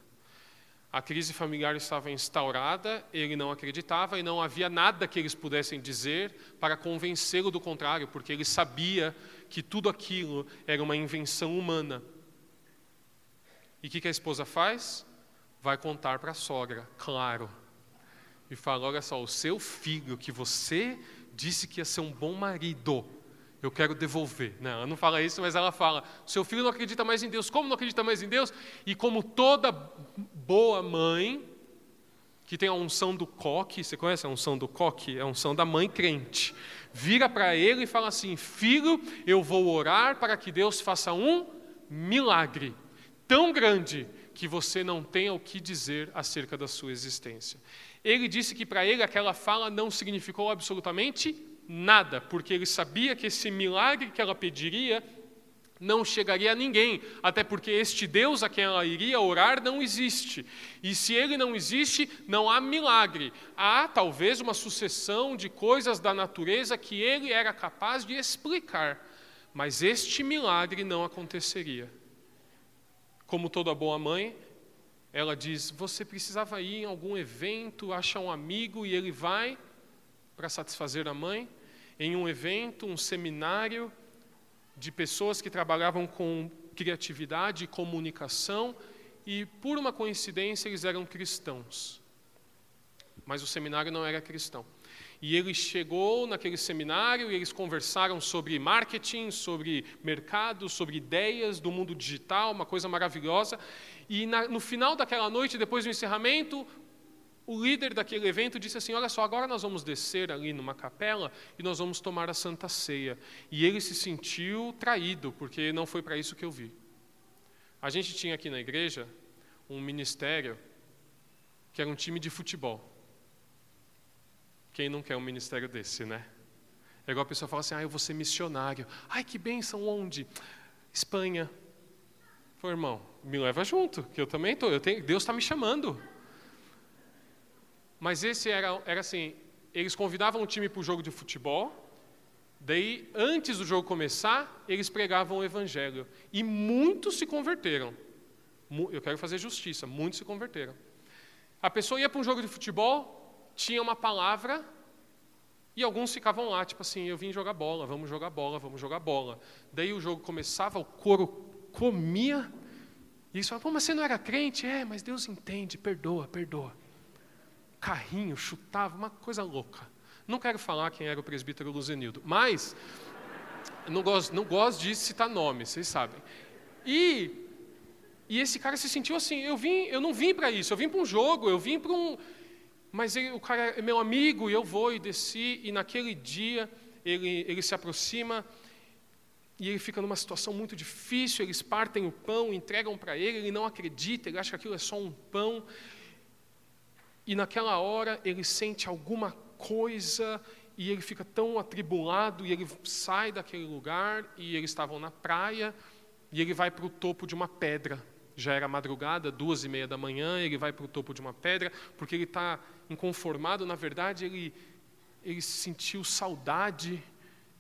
A crise familiar estava instaurada, ele não acreditava e não havia nada que eles pudessem dizer para convencê-lo do contrário, porque ele sabia que tudo aquilo era uma invenção humana. E o que, que a esposa faz? Vai contar para a sogra, claro. E fala: Olha só, o seu filho, que você disse que ia ser um bom marido, eu quero devolver. Não, ela não fala isso, mas ela fala: seu filho não acredita mais em Deus. Como não acredita mais em Deus? E como toda boa mãe, que tem a unção do coque, você conhece a unção do coque? É a unção da mãe crente. Vira para ele e fala assim: Filho, eu vou orar para que Deus faça um milagre tão grande que você não tenha o que dizer acerca da sua existência. Ele disse que para ele aquela fala não significou absolutamente nada, porque ele sabia que esse milagre que ela pediria não chegaria a ninguém, até porque este Deus a quem ela iria orar não existe. E se ele não existe, não há milagre. Há talvez uma sucessão de coisas da natureza que ele era capaz de explicar, mas este milagre não aconteceria. Como toda boa mãe, ela diz: Você precisava ir em algum evento, acha um amigo e ele vai para satisfazer a mãe. Em um evento, um seminário, de pessoas que trabalhavam com criatividade e comunicação, e por uma coincidência eles eram cristãos. Mas o seminário não era cristão. E ele chegou naquele seminário e eles conversaram sobre marketing, sobre mercado, sobre ideias do mundo digital, uma coisa maravilhosa. E na, no final daquela noite, depois do encerramento, o líder daquele evento disse assim: Olha só, agora nós vamos descer ali numa capela e nós vamos tomar a Santa Ceia. E ele se sentiu traído, porque não foi para isso que eu vi. A gente tinha aqui na igreja um ministério que era um time de futebol. Quem não quer um ministério desse, né? É igual a pessoa fala assim: Ah, eu vou ser missionário. Ai, que bênção, onde? Espanha. Pô, irmão, me leva junto, que eu também estou. Deus está me chamando. Mas esse era, era assim, eles convidavam o time para o jogo de futebol, daí, antes do jogo começar, eles pregavam o evangelho. E muitos se converteram. Eu quero fazer justiça, muitos se converteram. A pessoa ia para um jogo de futebol, tinha uma palavra, e alguns ficavam lá, tipo assim, eu vim jogar bola, vamos jogar bola, vamos jogar bola. Daí o jogo começava, o coro comia, e eles falavam, mas você não era crente? É, mas Deus entende, perdoa, perdoa carrinho, chutava, uma coisa louca. Não quero falar quem era o presbítero Luzenildo, mas não gosto, não gosto de citar nomes, vocês sabem. E, e esse cara se sentiu assim, eu vim, eu não vim para isso, eu vim para um jogo, eu vim para um, mas ele, o cara é meu amigo e eu vou e desci e naquele dia ele, ele se aproxima e ele fica numa situação muito difícil, eles partem o pão, entregam para ele, ele não acredita, ele acha que aquilo é só um pão, e naquela hora ele sente alguma coisa e ele fica tão atribulado e ele sai daquele lugar e eles estavam na praia e ele vai para o topo de uma pedra. Já era madrugada, duas e meia da manhã, ele vai para o topo de uma pedra porque ele está inconformado. Na verdade, ele, ele sentiu saudade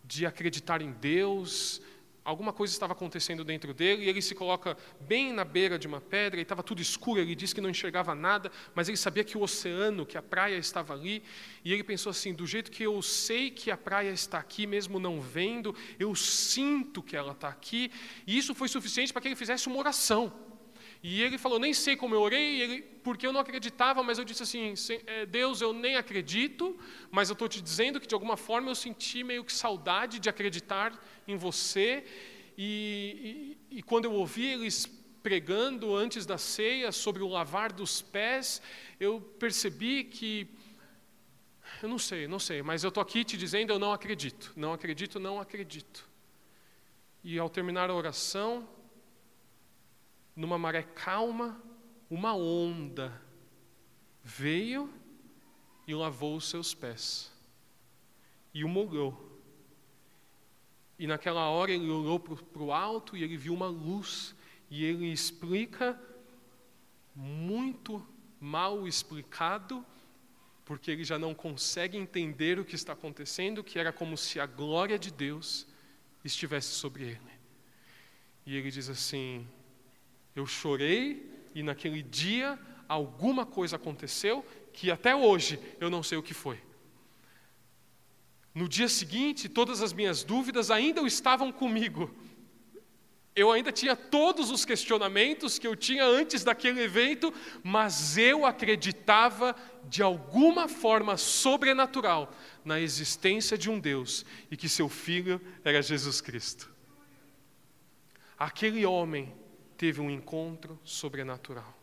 de acreditar em Deus, alguma coisa estava acontecendo dentro dele, e ele se coloca bem na beira de uma pedra, e estava tudo escuro, ele disse que não enxergava nada, mas ele sabia que o oceano, que a praia estava ali, e ele pensou assim: do jeito que eu sei que a praia está aqui, mesmo não vendo, eu sinto que ela está aqui, e isso foi suficiente para que ele fizesse uma oração. E ele falou: Nem sei como eu orei, ele, porque eu não acreditava, mas eu disse assim: é, Deus, eu nem acredito, mas eu estou te dizendo que de alguma forma eu senti meio que saudade de acreditar em você. E, e, e quando eu ouvi eles pregando antes da ceia sobre o lavar dos pés, eu percebi que. Eu não sei, não sei, mas eu estou aqui te dizendo: eu não acredito, não acredito, não acredito. E ao terminar a oração, numa maré calma, uma onda veio e lavou os seus pés e o molhou. E naquela hora ele olhou para o alto e ele viu uma luz e ele explica muito mal explicado, porque ele já não consegue entender o que está acontecendo, que era como se a glória de Deus estivesse sobre ele. E ele diz assim: eu chorei e naquele dia alguma coisa aconteceu que até hoje eu não sei o que foi. No dia seguinte, todas as minhas dúvidas ainda estavam comigo. Eu ainda tinha todos os questionamentos que eu tinha antes daquele evento, mas eu acreditava de alguma forma sobrenatural na existência de um Deus e que seu filho era Jesus Cristo. Aquele homem teve um encontro sobrenatural.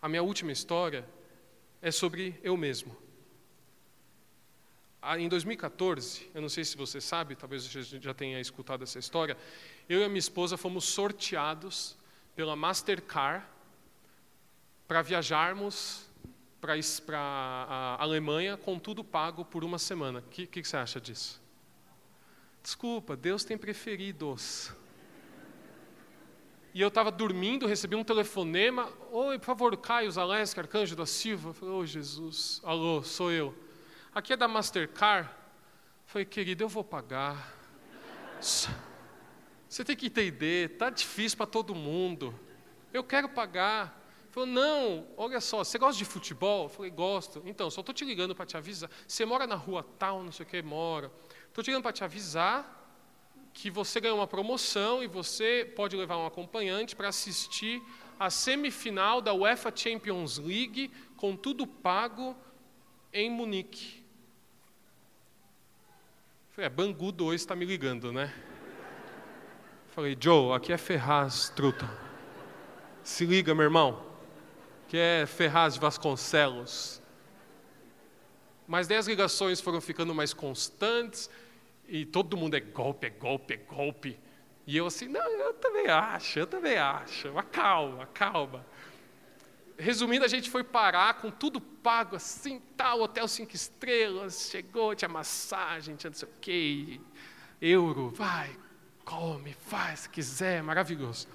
A minha última história é sobre eu mesmo. Ah, em 2014, eu não sei se você sabe, talvez você já tenha escutado essa história, eu e a minha esposa fomos sorteados pela Mastercard para viajarmos para a Alemanha com tudo pago por uma semana. O que, que você acha disso? Desculpa, Deus tem preferidos. E eu estava dormindo, recebi um telefonema. Oi, por favor, Caio Zaleski, Arcanjo da Silva. Eu falei, ô oh, Jesus, alô, sou eu. Aqui é da Mastercard. Falei, querido, eu vou pagar. Você tem que entender, tá difícil para todo mundo. Eu quero pagar. Ele falou, não, olha só, você gosta de futebol? Eu falei, gosto. Então, só estou te ligando para te avisar. Você mora na rua tal, não sei o que, mora. Estou te ligando para te avisar que você ganhou uma promoção e você pode levar um acompanhante para assistir a semifinal da UEFA Champions League com tudo pago em Munique. Falei, é, Bangu 2 está me ligando, né? Falei, Joe, aqui é Ferraz, truta. Se liga, meu irmão. Que é Ferraz de Vasconcelos. Mas daí as ligações foram ficando mais constantes e todo mundo é golpe, é golpe, é golpe. E eu assim, não, eu também acho, eu também acho. Mas calma, calma. Resumindo, a gente foi parar com tudo pago, assim, tal, hotel cinco estrelas, chegou, tinha massagem, tinha não sei o quê, euro, vai, come, faz, se quiser, maravilhoso.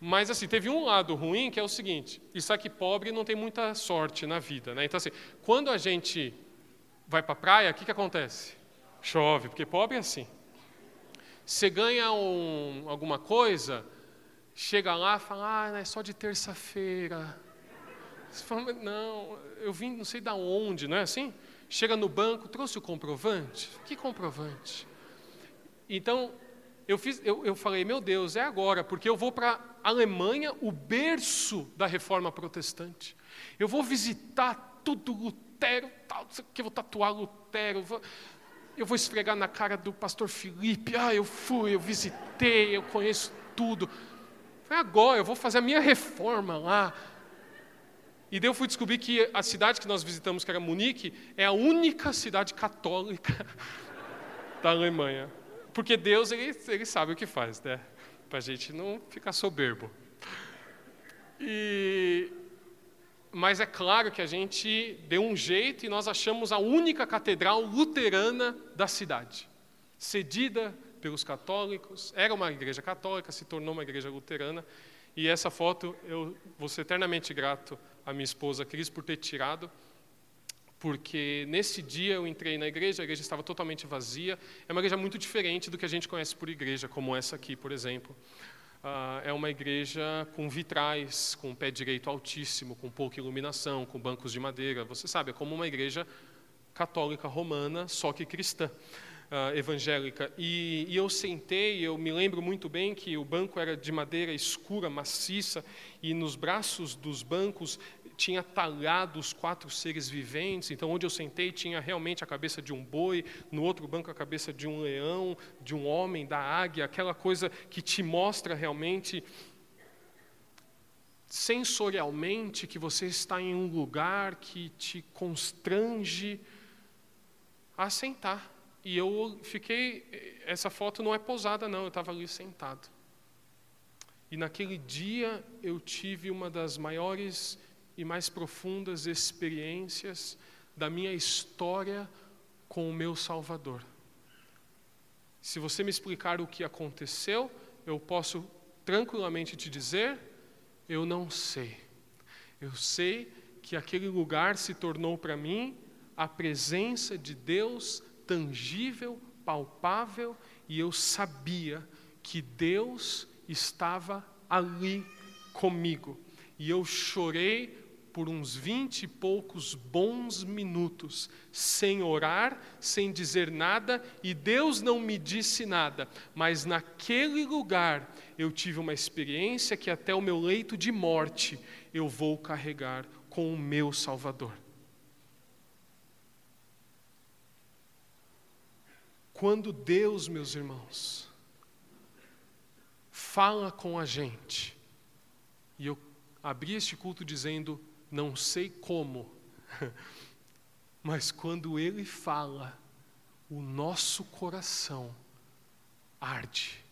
Mas assim, teve um lado ruim que é o seguinte: isso aqui pobre não tem muita sorte na vida, né? Então assim, quando a gente vai para a praia, o que, que acontece? Chove, porque pobre é assim. Você ganha um, alguma coisa, chega lá e fala, ah, é só de terça-feira. Você fala, não, eu vim não sei da onde, não é assim? Chega no banco, trouxe o comprovante? Que comprovante? Então, eu, fiz, eu, eu falei, meu Deus, é agora, porque eu vou para a Alemanha, o berço da reforma protestante. Eu vou visitar tudo Lutero, tal, que eu vou tatuar Lutero. Vou, eu vou esfregar na cara do pastor Felipe. Ah, eu fui, eu visitei, eu conheço tudo. Foi agora, eu vou fazer a minha reforma lá. E daí eu fui descobrir que a cidade que nós visitamos, que era Munique, é a única cidade católica da Alemanha. Porque Deus, ele, ele sabe o que faz, né? Para a gente não ficar soberbo. E mas é claro que a gente deu um jeito e nós achamos a única catedral luterana da cidade, cedida pelos católicos, era uma igreja católica, se tornou uma igreja luterana, e essa foto eu vou ser eternamente grato à minha esposa Cris por ter tirado, porque nesse dia eu entrei na igreja, a igreja estava totalmente vazia, é uma igreja muito diferente do que a gente conhece por igreja, como essa aqui, por exemplo uh, é uma igreja com vitrais, com pé direito altíssimo, com pouca iluminação, com bancos de madeira. Você sabe, é como uma igreja católica romana, só que cristã. Uh, evangélica. E, e, eu sentei, eu me lembro muito bem que o banco era de madeira escura, maciça, e nos braços dos bancos tinha talhado os quatro seres viventes, então onde eu sentei tinha realmente a cabeça de um boi, no outro banco a cabeça de um leão, de um homem, da águia, aquela coisa que te mostra realmente sensorialmente que você está em um lugar que te constrange a sentar. E eu fiquei, essa foto não é posada não, eu estava ali sentado. E naquele dia eu tive uma das maiores e mais profundas experiências da minha história com o meu Salvador. Se você me explicar o que aconteceu, eu posso tranquilamente te dizer: eu não sei. Eu sei que aquele lugar se tornou para mim a presença de Deus tangível, palpável, e eu sabia que Deus estava ali comigo. E eu chorei por uns vinte e poucos bons minutos, sem orar, sem dizer nada, e Deus não me disse nada, mas naquele lugar eu tive uma experiência que até o meu leito de morte eu vou carregar com o meu Salvador. Quando Deus, meus irmãos, fala com a gente, e eu abri este culto dizendo: não sei como, mas quando Ele fala, o nosso coração arde.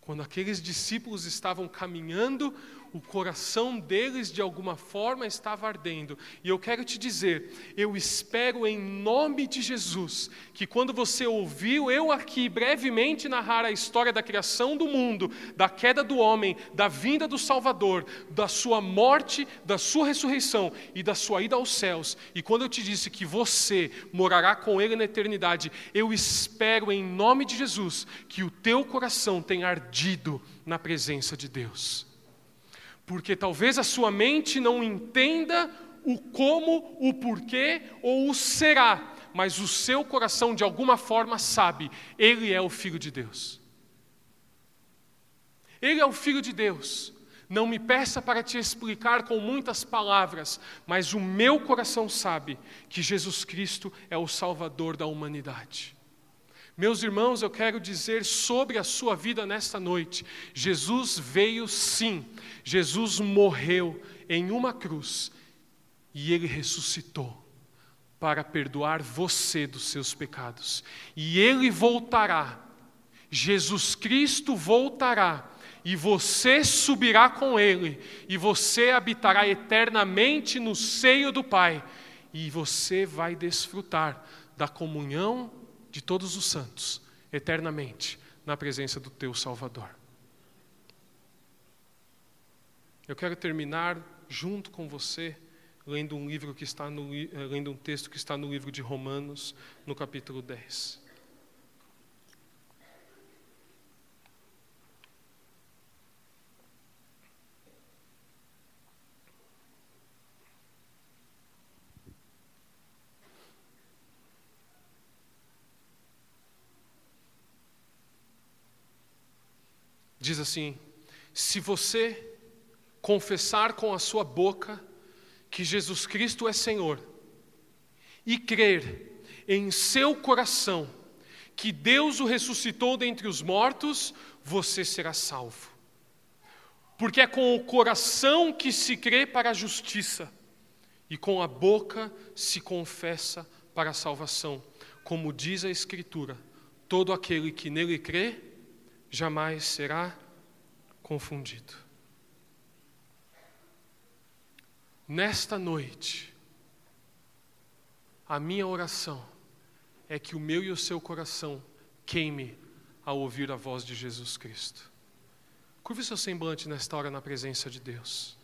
Quando aqueles discípulos estavam caminhando, o coração deles de alguma forma estava ardendo. E eu quero te dizer, eu espero em nome de Jesus que quando você ouviu eu aqui brevemente narrar a história da criação do mundo, da queda do homem, da vinda do Salvador, da sua morte, da sua ressurreição e da sua ida aos céus, e quando eu te disse que você morará com ele na eternidade, eu espero em nome de Jesus que o teu coração tenha ardido na presença de Deus porque talvez a sua mente não entenda o como, o porquê ou o será, mas o seu coração de alguma forma sabe, ele é o filho de Deus. Ele é o filho de Deus. Não me peça para te explicar com muitas palavras, mas o meu coração sabe que Jesus Cristo é o Salvador da humanidade. Meus irmãos, eu quero dizer sobre a sua vida nesta noite: Jesus veio sim, Jesus morreu em uma cruz e ele ressuscitou para perdoar você dos seus pecados. E ele voltará, Jesus Cristo voltará, e você subirá com ele, e você habitará eternamente no seio do Pai, e você vai desfrutar da comunhão de todos os santos, eternamente, na presença do teu Salvador. Eu quero terminar junto com você lendo um livro que está no, eh, lendo um texto que está no livro de Romanos, no capítulo 10. Diz assim: se você confessar com a sua boca que Jesus Cristo é Senhor e crer em seu coração que Deus o ressuscitou dentre os mortos, você será salvo. Porque é com o coração que se crê para a justiça e com a boca se confessa para a salvação. Como diz a Escritura: todo aquele que nele crê jamais será confundido. Nesta noite, a minha oração é que o meu e o seu coração queime ao ouvir a voz de Jesus Cristo. Curve seu semblante nesta hora na presença de Deus.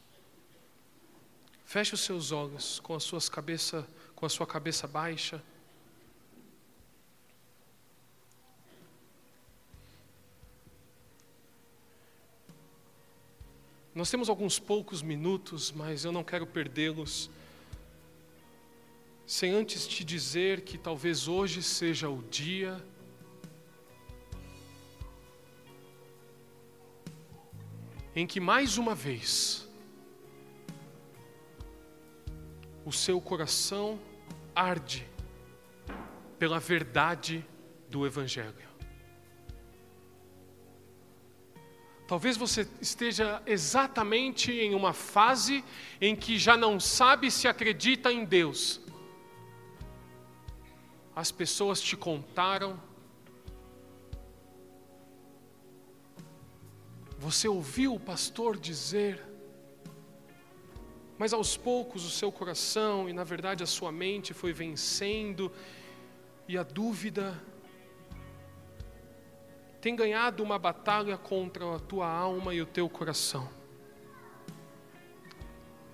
Feche os seus olhos com, as suas cabeça, com a sua cabeça baixa. Nós temos alguns poucos minutos, mas eu não quero perdê-los sem antes te dizer que talvez hoje seja o dia em que mais uma vez o seu coração arde pela verdade do Evangelho. Talvez você esteja exatamente em uma fase em que já não sabe se acredita em Deus. As pessoas te contaram, você ouviu o pastor dizer, mas aos poucos o seu coração e, na verdade, a sua mente foi vencendo, e a dúvida tem ganhado uma batalha contra a tua alma e o teu coração.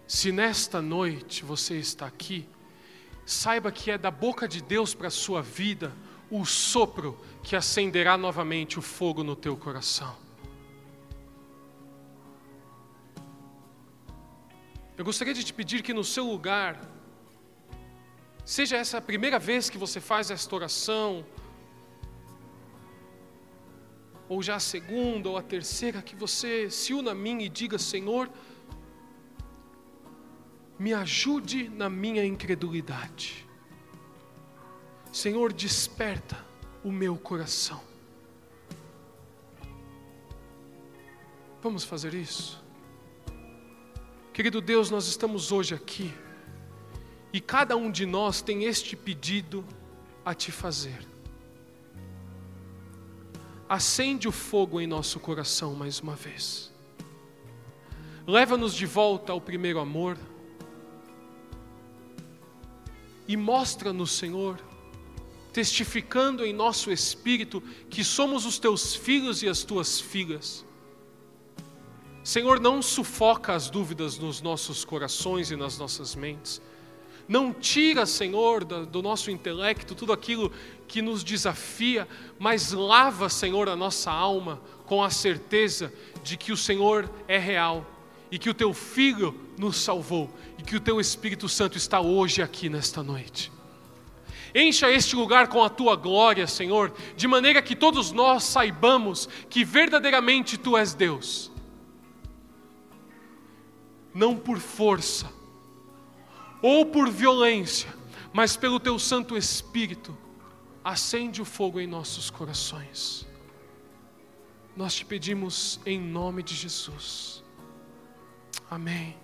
Se nesta noite você está aqui, saiba que é da boca de Deus para a sua vida o sopro que acenderá novamente o fogo no teu coração. Eu gostaria de te pedir que no seu lugar, seja essa a primeira vez que você faz esta oração, ou já a segunda ou a terceira, que você se una a mim e diga: Senhor, me ajude na minha incredulidade. Senhor, desperta o meu coração. Vamos fazer isso? Querido Deus, nós estamos hoje aqui e cada um de nós tem este pedido a te fazer acende o fogo em nosso coração mais uma vez. Leva-nos de volta ao primeiro amor. E mostra-nos, Senhor, testificando em nosso espírito que somos os teus filhos e as tuas filhas. Senhor, não sufoca as dúvidas nos nossos corações e nas nossas mentes. Não tira, Senhor, do nosso intelecto tudo aquilo que nos desafia, mas lava, Senhor, a nossa alma com a certeza de que o Senhor é real e que o teu Filho nos salvou e que o teu Espírito Santo está hoje aqui nesta noite. Encha este lugar com a tua glória, Senhor, de maneira que todos nós saibamos que verdadeiramente tu és Deus. Não por força ou por violência, mas pelo teu Santo Espírito, acende o fogo em nossos corações. Nós te pedimos em nome de Jesus. Amém.